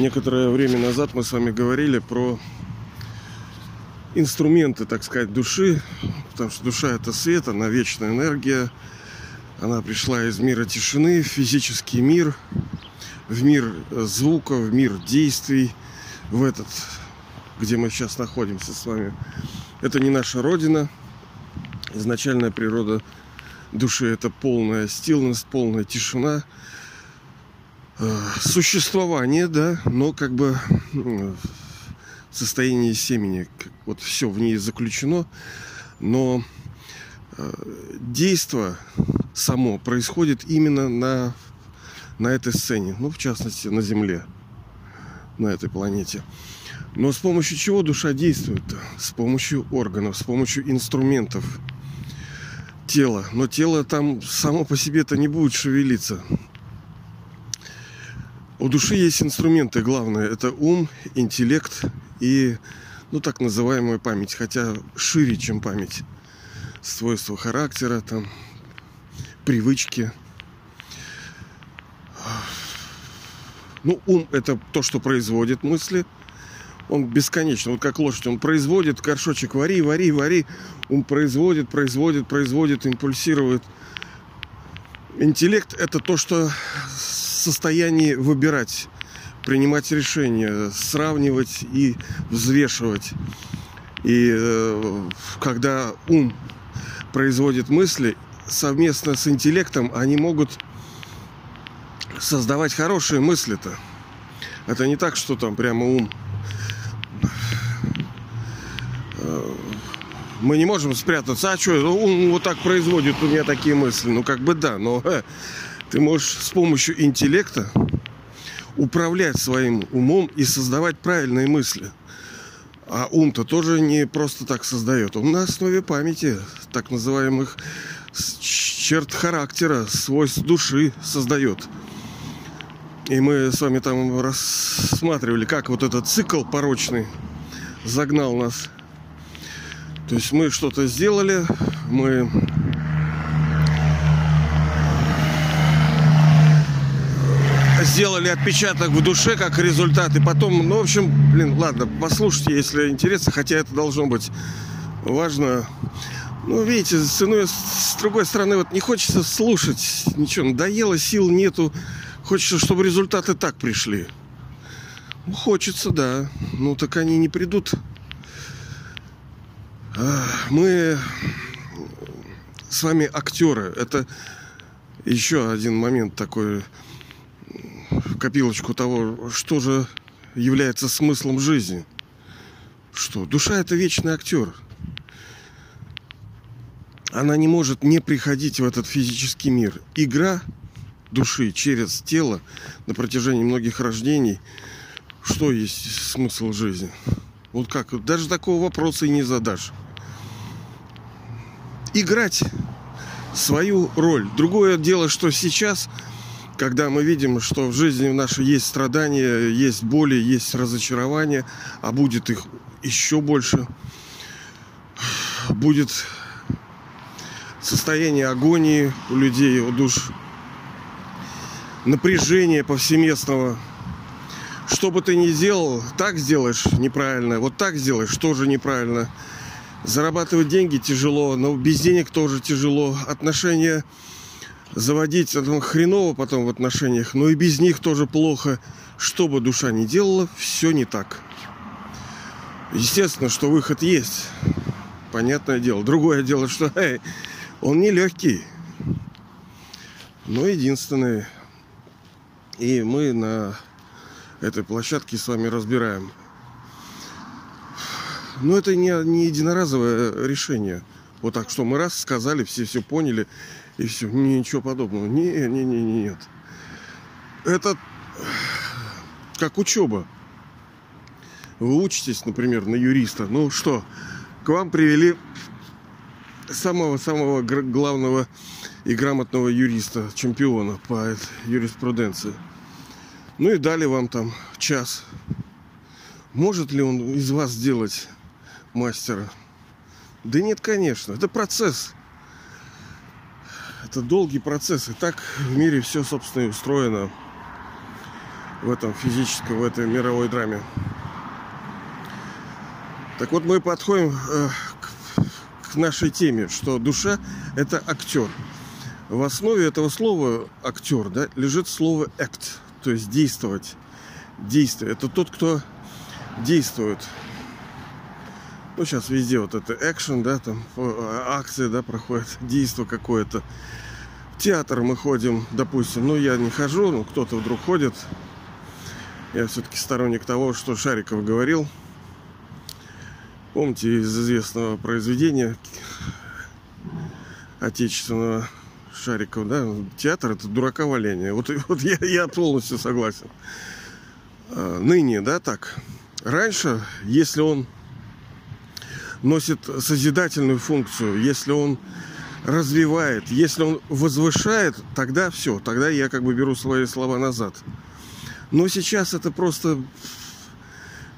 Некоторое время назад мы с вами говорили про инструменты, так сказать, души, потому что душа это свет, она вечная энергия, она пришла из мира тишины в физический мир, в мир звука, в мир действий, в этот, где мы сейчас находимся с вами. Это не наша родина. Изначальная природа души это полная стилность, полная тишина, э, существование, да, но как бы состоянии семени. Вот все в ней заключено. Но э, действо само происходит именно на, на этой сцене. Ну, в частности, на Земле. На этой планете. Но с помощью чего душа действует? С помощью органов, с помощью инструментов тела. Но тело там само по себе-то не будет шевелиться. У души есть инструменты главное. Это ум, интеллект и, ну, так называемая память. Хотя шире, чем память. Свойства характера, там, привычки. Ну, ум – это то, что производит мысли. Он бесконечно, вот как лошадь, он производит, горшочек вари, вари, вари. Он производит, производит, производит, импульсирует. Интеллект – это то, что состоянии выбирать, принимать решения, сравнивать и взвешивать. И э, когда ум производит мысли, совместно с интеллектом они могут создавать хорошие мысли-то. Это не так, что там прямо ум. Э, мы не можем спрятаться. А что, ум вот так производит у меня такие мысли? Ну, как бы да, но э, ты можешь с помощью интеллекта управлять своим умом и создавать правильные мысли. А ум-то тоже не просто так создает. Он на основе памяти, так называемых черт характера, свойств души создает. И мы с вами там рассматривали, как вот этот цикл порочный загнал нас. То есть мы что-то сделали, мы сделали отпечаток в душе как результат. И потом, ну, в общем, блин, ладно, послушайте, если интересно, хотя это должно быть важно. Ну, видите, с, ну, с другой стороны, вот не хочется слушать ничего, надоело, сил нету. Хочется, чтобы результаты так пришли. Ну, хочется, да. Ну, так они не придут. Мы с вами актеры. Это еще один момент такой копилочку того, что же является смыслом жизни. Что? Душа это вечный актер. Она не может не приходить в этот физический мир. Игра души через тело на протяжении многих рождений. Что есть смысл жизни? Вот как? Даже такого вопроса и не задашь. Играть свою роль. Другое дело, что сейчас когда мы видим, что в жизни нашей есть страдания, есть боли, есть разочарования, а будет их еще больше, будет состояние агонии у людей, у душ, напряжение повсеместного. Что бы ты ни сделал, так сделаешь неправильно, вот так сделаешь, тоже неправильно. Зарабатывать деньги тяжело, но без денег тоже тяжело. Отношения заводить это хреново потом в отношениях, но и без них тоже плохо. Что бы душа ни делала, все не так. Естественно, что выход есть. Понятное дело. Другое дело, что эй, он не легкий. Но единственный. И мы на этой площадке с вами разбираем. Но это не, не единоразовое решение. Вот так, что мы раз сказали, все все поняли, и все. Ничего подобного. Не, не, не, не, нет. Это как учеба. Вы учитесь, например, на юриста. Ну что, к вам привели самого-самого главного и грамотного юриста, чемпиона по юриспруденции. Ну и дали вам там час. Может ли он из вас сделать мастера? Да нет, конечно. Это процесс. Это долгий процесс. И так в мире все, собственно, и устроено. в этом физическом, в этой мировой драме. Так вот, мы подходим э, к, к нашей теме, что душа – это актер. В основе этого слова актер да, лежит слово act, то есть действовать. Действие. Это тот, кто действует. Ну, сейчас везде вот это экшен, да, там э, акции, да, проходят, действо какое-то. В театр мы ходим, допустим, ну, я не хожу, ну, кто-то вдруг ходит. Я все-таки сторонник того, что Шариков говорил. Помните из известного произведения отечественного Шариков, да, театр это дурака валение. Вот, вот я, я полностью согласен. А, ныне, да, так. Раньше, если он носит созидательную функцию, если он развивает, если он возвышает, тогда все, тогда я как бы беру свои слова назад. Но сейчас это просто...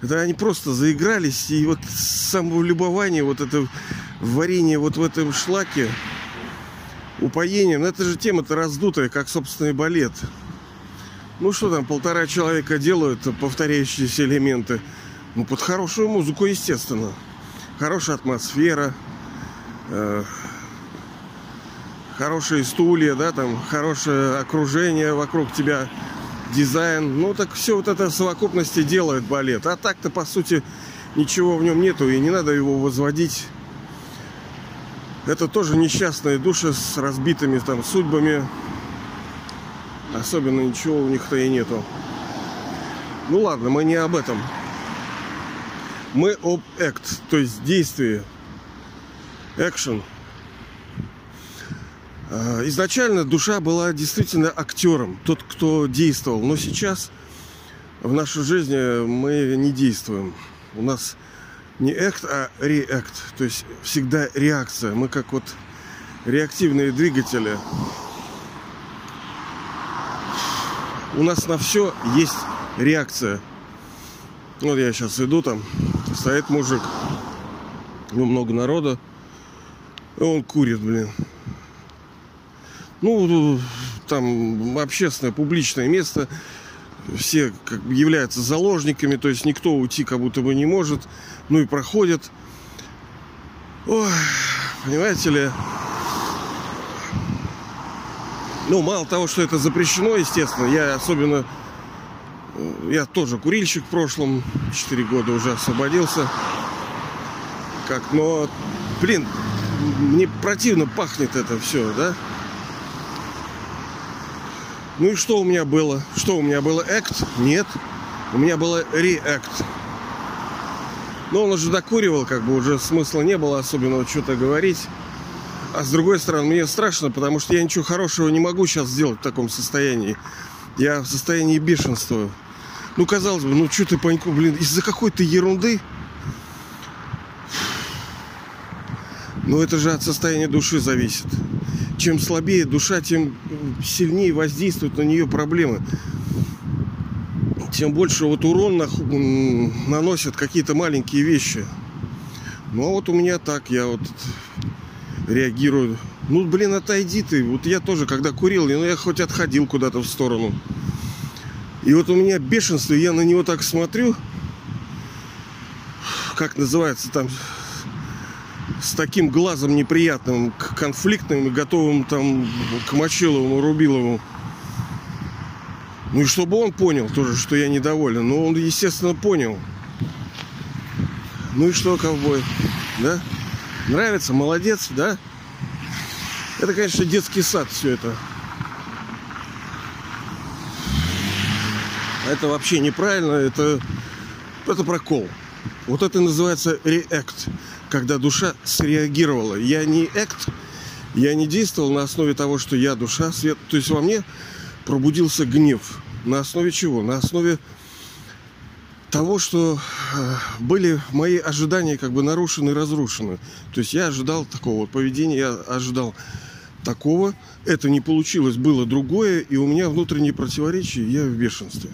Это они просто заигрались, и вот самолюбование, вот это варенье вот в этом шлаке, упоение, ну это же тема-то раздутая, как собственный балет. Ну что там, полтора человека делают повторяющиеся элементы. Ну, под хорошую музыку, естественно хорошая атмосфера, э, хорошие стулья, да, там хорошее окружение вокруг тебя, дизайн. Ну, так все вот это в совокупности делает балет. А так-то, по сути, ничего в нем нету, и не надо его возводить. Это тоже несчастные души с разбитыми там судьбами. Особенно ничего у них-то и нету. Ну ладно, мы не об этом. Мы об act, то есть действие. Action. А, изначально душа была действительно актером, тот, кто действовал. Но сейчас в нашей жизни мы не действуем. У нас не act, а react. То есть всегда реакция. Мы как вот реактивные двигатели. У нас на все есть реакция. Вот я сейчас иду там, стоит мужик, ну много народа, и он курит, блин. Ну, там общественное, публичное место, все как бы являются заложниками, то есть никто уйти как будто бы не может, ну и проходят. Ой, понимаете ли, ну, мало того, что это запрещено, естественно, я особенно я тоже курильщик в прошлом, 4 года уже освободился. Как, но, блин, мне противно пахнет это все, да? Ну и что у меня было? Что у меня было? Экт? Нет. У меня было реакт. Но он уже докуривал, как бы уже смысла не было особенного что-то говорить. А с другой стороны, мне страшно, потому что я ничего хорошего не могу сейчас сделать в таком состоянии. Я в состоянии бешенства. Ну, казалось бы, ну что ты паньку, блин, из-за какой-то ерунды. Но это же от состояния души зависит. Чем слабее душа, тем сильнее воздействуют на нее проблемы. Тем больше вот урон наносят какие-то маленькие вещи. Ну а вот у меня так, я вот реагирую. Ну, блин, отойди ты. Вот я тоже, когда курил, ну, я хоть отходил куда-то в сторону. И вот у меня бешенство, я на него так смотрю, как называется там, с таким глазом неприятным, конфликтным готовым там к Мочилову, Рубилову. Ну и чтобы он понял тоже, что я недоволен. Но он, естественно, понял. Ну и что, ковбой? Да? Нравится? Молодец, да? Это, конечно, детский сад все это. Это вообще неправильно, это, это прокол. Вот это называется реакт, когда душа среагировала. Я не экт, я не действовал на основе того, что я душа, свет. То есть во мне пробудился гнев. На основе чего? На основе того, что э, были мои ожидания как бы нарушены, разрушены. То есть я ожидал такого вот поведения, я ожидал такого, это не получилось, было другое, и у меня внутренние противоречия, я в бешенстве.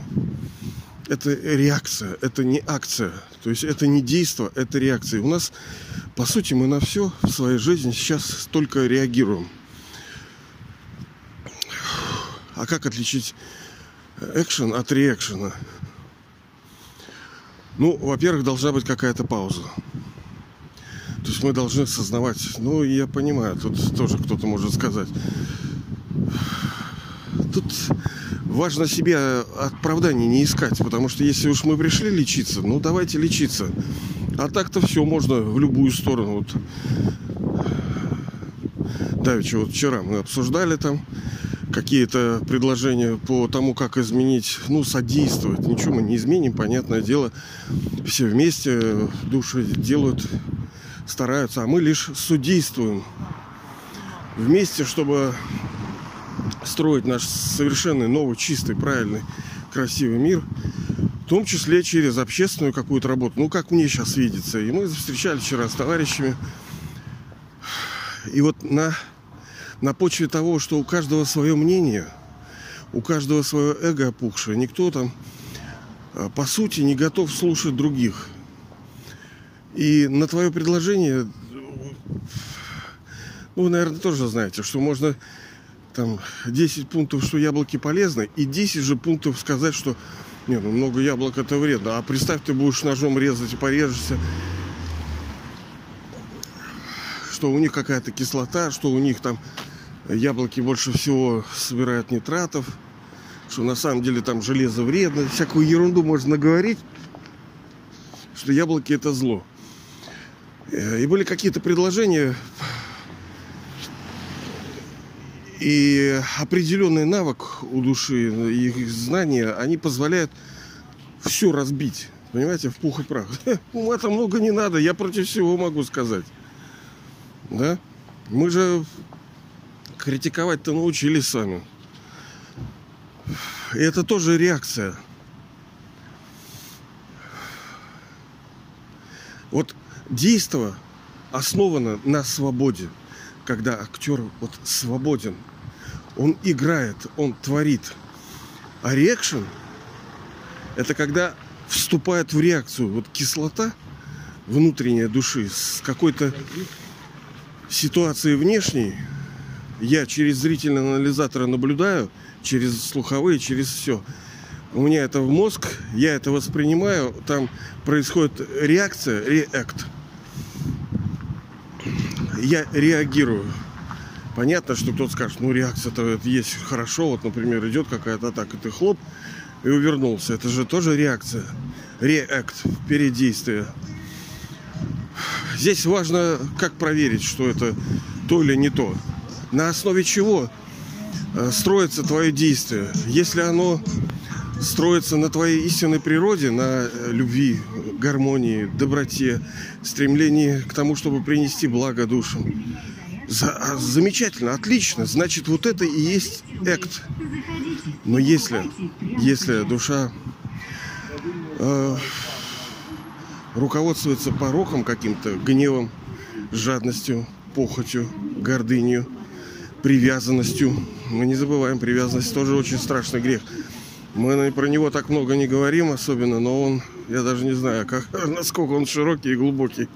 Это реакция, это не акция. То есть это не действие, это реакция. У нас, по сути, мы на все в своей жизни сейчас только реагируем. А как отличить экшен от реакшена. Ну, во-первых, должна быть какая-то пауза. То есть мы должны осознавать, ну, я понимаю, тут тоже кто-то может сказать. Тут важно себе оправданий не искать, потому что если уж мы пришли лечиться, ну давайте лечиться. А так-то все можно в любую сторону. Вот. Давеча, вот вчера мы обсуждали там какие-то предложения по тому, как изменить, ну, содействовать. Ничего мы не изменим, понятное дело. Все вместе души делают, стараются, а мы лишь судействуем вместе, чтобы строить наш совершенный новый, чистый, правильный, красивый мир, в том числе через общественную какую-то работу. Ну, как мне сейчас видится. И мы встречались вчера с товарищами. И вот на, на почве того, что у каждого свое мнение, у каждого свое эго опухшее, никто там, а, по сути, не готов слушать других. И на твое предложение, ну, вы, наверное, тоже знаете, что можно там 10 пунктов, что яблоки полезны, и 10 же пунктов сказать, что не, ну много яблок это вредно. А представь, ты будешь ножом резать и порежешься, что у них какая-то кислота, что у них там яблоки больше всего собирают нитратов, что на самом деле там железо вредно, всякую ерунду можно наговорить, что яблоки это зло. Э, и были какие-то предложения и определенный навык у души, их знания, они позволяют все разбить. Понимаете, в пух и прах. Ума-то много не надо, я против всего могу сказать. Да? Мы же критиковать-то научились сами. И это тоже реакция. Вот действо основано на свободе, когда актер вот свободен он играет, он творит. А реакшн – это когда вступает в реакцию вот кислота внутренняя души с какой-то ситуацией внешней. Я через зрительный анализатор наблюдаю, через слуховые, через все. У меня это в мозг, я это воспринимаю, там происходит реакция, реакт. Я реагирую. Понятно, что кто-то скажет, ну реакция-то есть хорошо, вот, например, идет какая-то атака, ты хлоп и увернулся. Это же тоже реакция. Реакт, передействие. Здесь важно, как проверить, что это то или не то. На основе чего э, строится твое действие. Если оно строится на твоей истинной природе, на э, любви, гармонии, доброте, стремлении к тому, чтобы принести благо душам, за, а, замечательно, отлично. Значит, вот это и есть экт. Но если, если душа э, руководствуется пороком каким-то, гневом, жадностью, похотью, гордынью, привязанностью, мы не забываем, привязанность тоже очень страшный грех. Мы про него так много не говорим особенно, но он, я даже не знаю, как, насколько он широкий и глубокий.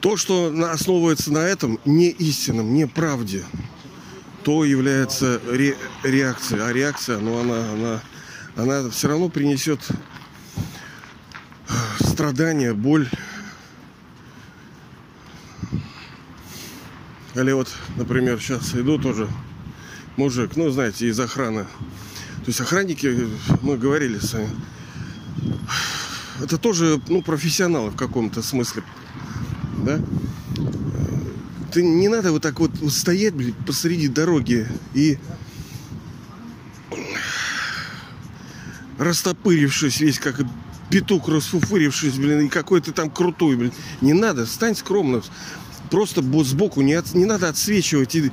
То, что основывается на этом, не истинном, не правде, то является ре реакцией. А реакция, ну, она, она, она все равно принесет э, страдания, боль. Или вот, например, сейчас иду тоже мужик, ну, знаете, из охраны. То есть охранники, мы говорили с вами, это тоже, ну, профессионалы в каком-то смысле да? Ты не надо вот так вот стоять, блин, посреди дороги и растопырившись весь, как петух расфуфырившись, блин, и какой то там крутой, блин. Не надо, стань скромно. Просто сбоку не, от, не надо отсвечивать и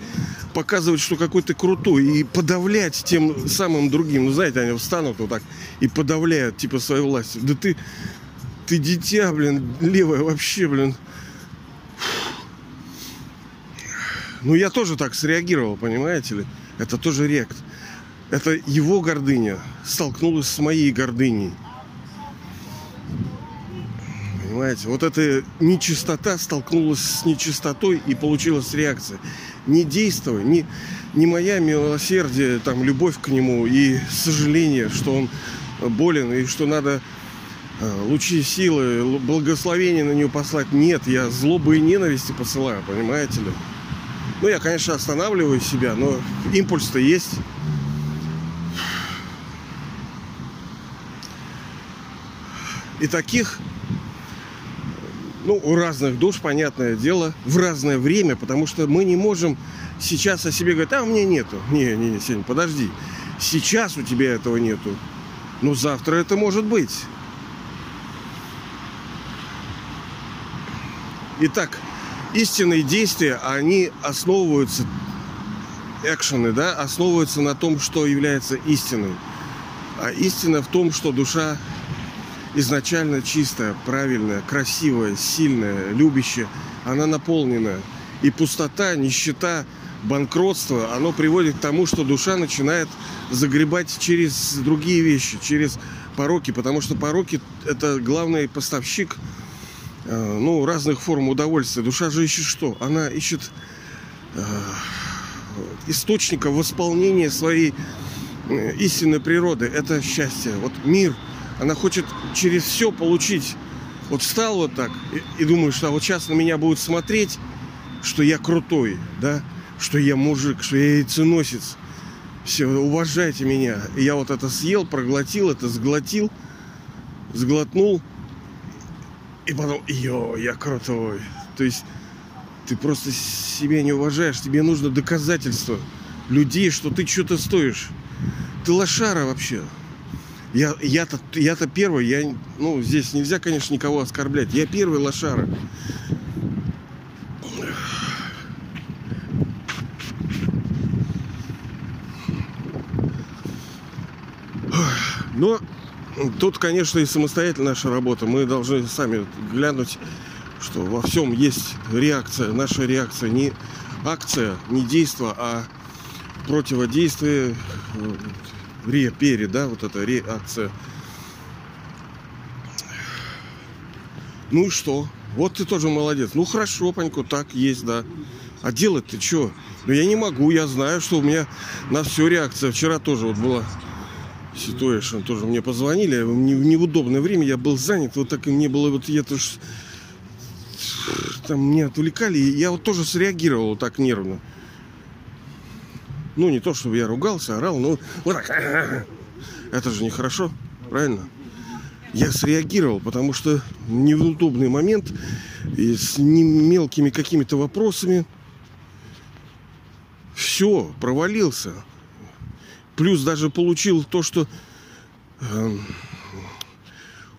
показывать, что какой то крутой, и подавлять тем самым другим. Ну, знаете, они встанут вот так и подавляют, типа, свою власть. Да ты, ты дитя, блин, левое вообще, блин. Ну, я тоже так среагировал, понимаете ли? Это тоже рект. Это его гордыня столкнулась с моей гордыней. Понимаете? Вот эта нечистота столкнулась с нечистотой и получилась реакция. Не действуй, не, не моя милосердие, там, любовь к нему и сожаление, что он болен и что надо э, лучи силы, благословения на него послать. Нет, я злобы и ненависти посылаю, понимаете ли? Ну, я, конечно, останавливаю себя, но импульс-то есть. И таких, ну, у разных душ, понятное дело, в разное время, потому что мы не можем сейчас о себе говорить, а у меня нету. Не, не, не, Сень, подожди. Сейчас у тебя этого нету. Но завтра это может быть. Итак, истинные действия, они основываются, экшены, да, основываются на том, что является истиной. А истина в том, что душа изначально чистая, правильная, красивая, сильная, любящая, она наполнена. И пустота, нищета, банкротство, оно приводит к тому, что душа начинает загребать через другие вещи, через пороки, потому что пороки – это главный поставщик э, ну, разных форм удовольствия. Душа же ищет что? Она ищет э, источника восполнения своей э, истинной природы. Это счастье. Вот мир – она хочет через все получить. Вот встал вот так и, и думаешь, что а вот сейчас на меня будут смотреть, что я крутой, да, что я мужик, что я яйценосец. Все, уважайте меня. И я вот это съел, проглотил, это сглотил, сглотнул. И потом, йо, я крутой. То есть ты просто себя не уважаешь. Тебе нужно доказательство людей, что ты что-то стоишь. Ты лошара вообще. Я, я-то, я-то первый, я, ну, здесь нельзя, конечно, никого оскорблять. Я первый лошара. Но тут, конечно, и самостоятельная наша работа. Мы должны сами глянуть, что во всем есть реакция. Наша реакция не акция, не действие, а противодействие ре пере, да, вот эта реакция. Ну и что? Вот ты тоже молодец. Ну хорошо, Панько, так есть, да. А делать ты что? Ну я не могу, я знаю, что у меня на все реакция. Вчера тоже вот была ситуация, тоже мне позвонили в неудобное время, я был занят, вот так и мне было, вот я тоже там меня отвлекали, и я вот тоже среагировал вот так нервно. Ну, не то, чтобы я ругался, орал, но вот так. Это же нехорошо, правильно? Я среагировал, потому что неудобный момент и с мелкими какими-то вопросами все, провалился. Плюс даже получил то, что э,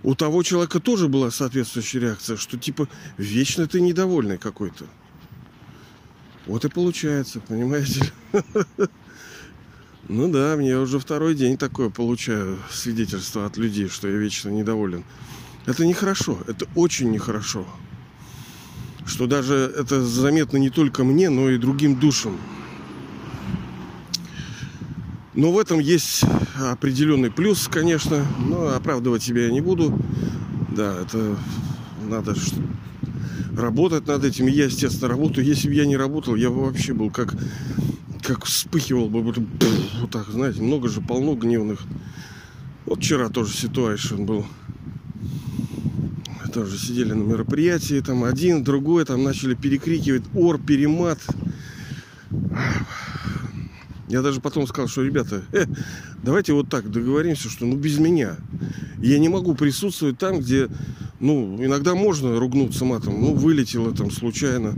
у того человека тоже была соответствующая реакция, что типа вечно ты недовольный какой-то. Вот и получается, понимаете? Ну да, мне уже второй день такое получаю свидетельство от людей, что я вечно недоволен. Это нехорошо, это очень нехорошо. Что даже это заметно не только мне, но и другим душам. Но в этом есть определенный плюс, конечно. Но оправдывать себя я не буду. Да, это надо работать над этим. Я, естественно, работаю. Если бы я не работал, я бы вообще был как, как вспыхивал бы. Вот, так, знаете, много же, полно гневных. Вот вчера тоже ситуация был. Тоже сидели на мероприятии, там один, другой, там начали перекрикивать ор, перемат. Я даже потом сказал, что, ребята, э, давайте вот так договоримся, что ну без меня. Я не могу присутствовать там, где, ну, иногда можно ругнуться матом, ну, вылетело там случайно.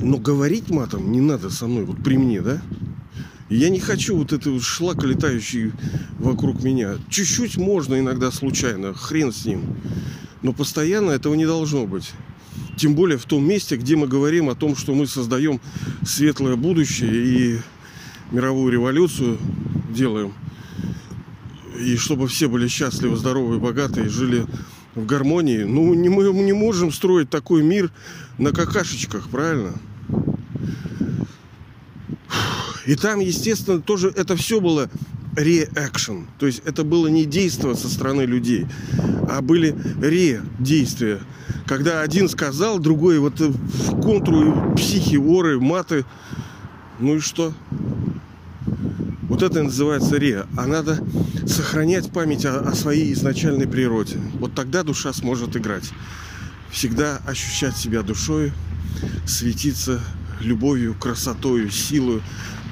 Но говорить матом не надо со мной, вот при мне, да? Я не хочу вот это вот шлак, летающий вокруг меня. Чуть-чуть можно иногда случайно, хрен с ним. Но постоянно этого не должно быть. Тем более в том месте, где мы говорим о том, что мы создаем светлое будущее и мировую революцию делаем. И чтобы все были счастливы, здоровы, богатые, жили в гармонии. Ну, не, мы не можем строить такой мир на какашечках, правильно? И там, естественно, тоже это все было реакшн. То есть это было не действие со стороны людей, а были ре-действия. Когда один сказал, другой вот в контру, психи, оры, маты. Ну и что? Вот это называется ре. А надо сохранять память о, о своей изначальной природе. Вот тогда душа сможет играть. Всегда ощущать себя душой, светиться любовью, красотою, силой,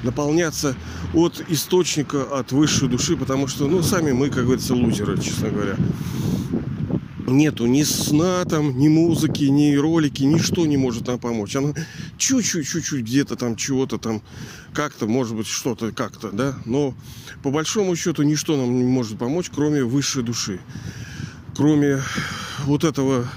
наполняться от источника, от высшей души, потому что, ну, сами мы, как говорится, лузеры, честно говоря. Нету ни сна там, ни музыки, ни ролики, ничто не может нам помочь. Она чуть-чуть, чуть-чуть где-то там чего-то там, как-то, может быть, что-то как-то, да. Но по большому счету ничто нам не может помочь, кроме высшей души. Кроме вот этого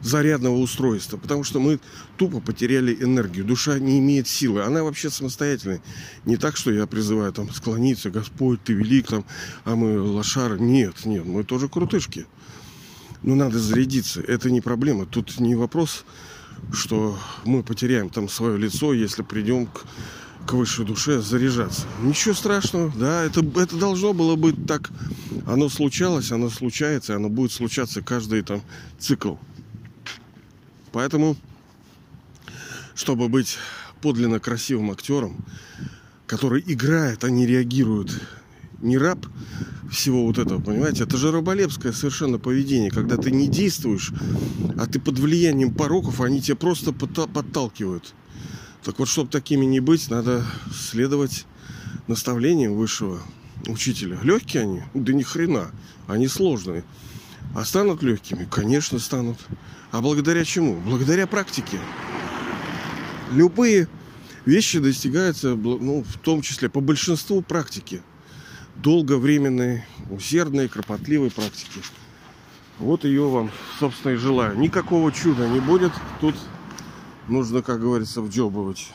зарядного устройства, потому что мы тупо потеряли энергию. Душа не имеет силы, она вообще самостоятельная. Не так, что я призываю там склониться, Господь, ты велик, там, а мы лошары. Нет, нет, мы тоже крутышки. Но надо зарядиться, это не проблема. Тут не вопрос, что мы потеряем там свое лицо, если придем к, к высшей душе заряжаться. Ничего страшного, да, это, это должно было быть так. Оно случалось, оно случается, оно будет случаться каждый там цикл. Поэтому, чтобы быть подлинно красивым актером, который играет, а не реагирует, не раб всего вот этого, понимаете? Это же раболепское совершенно поведение, когда ты не действуешь, а ты под влиянием пороков, они тебя просто подталкивают. Так вот, чтобы такими не быть, надо следовать наставлениям высшего учителя. Легкие они? Да ни хрена. Они сложные. А станут легкими? Конечно, станут. А благодаря чему? Благодаря практике. Любые вещи достигаются, ну, в том числе по большинству практики. Долговременной, усердной, кропотливой практики. Вот ее вам, собственно, и желаю. Никакого чуда не будет. Тут нужно, как говорится, вджебывать.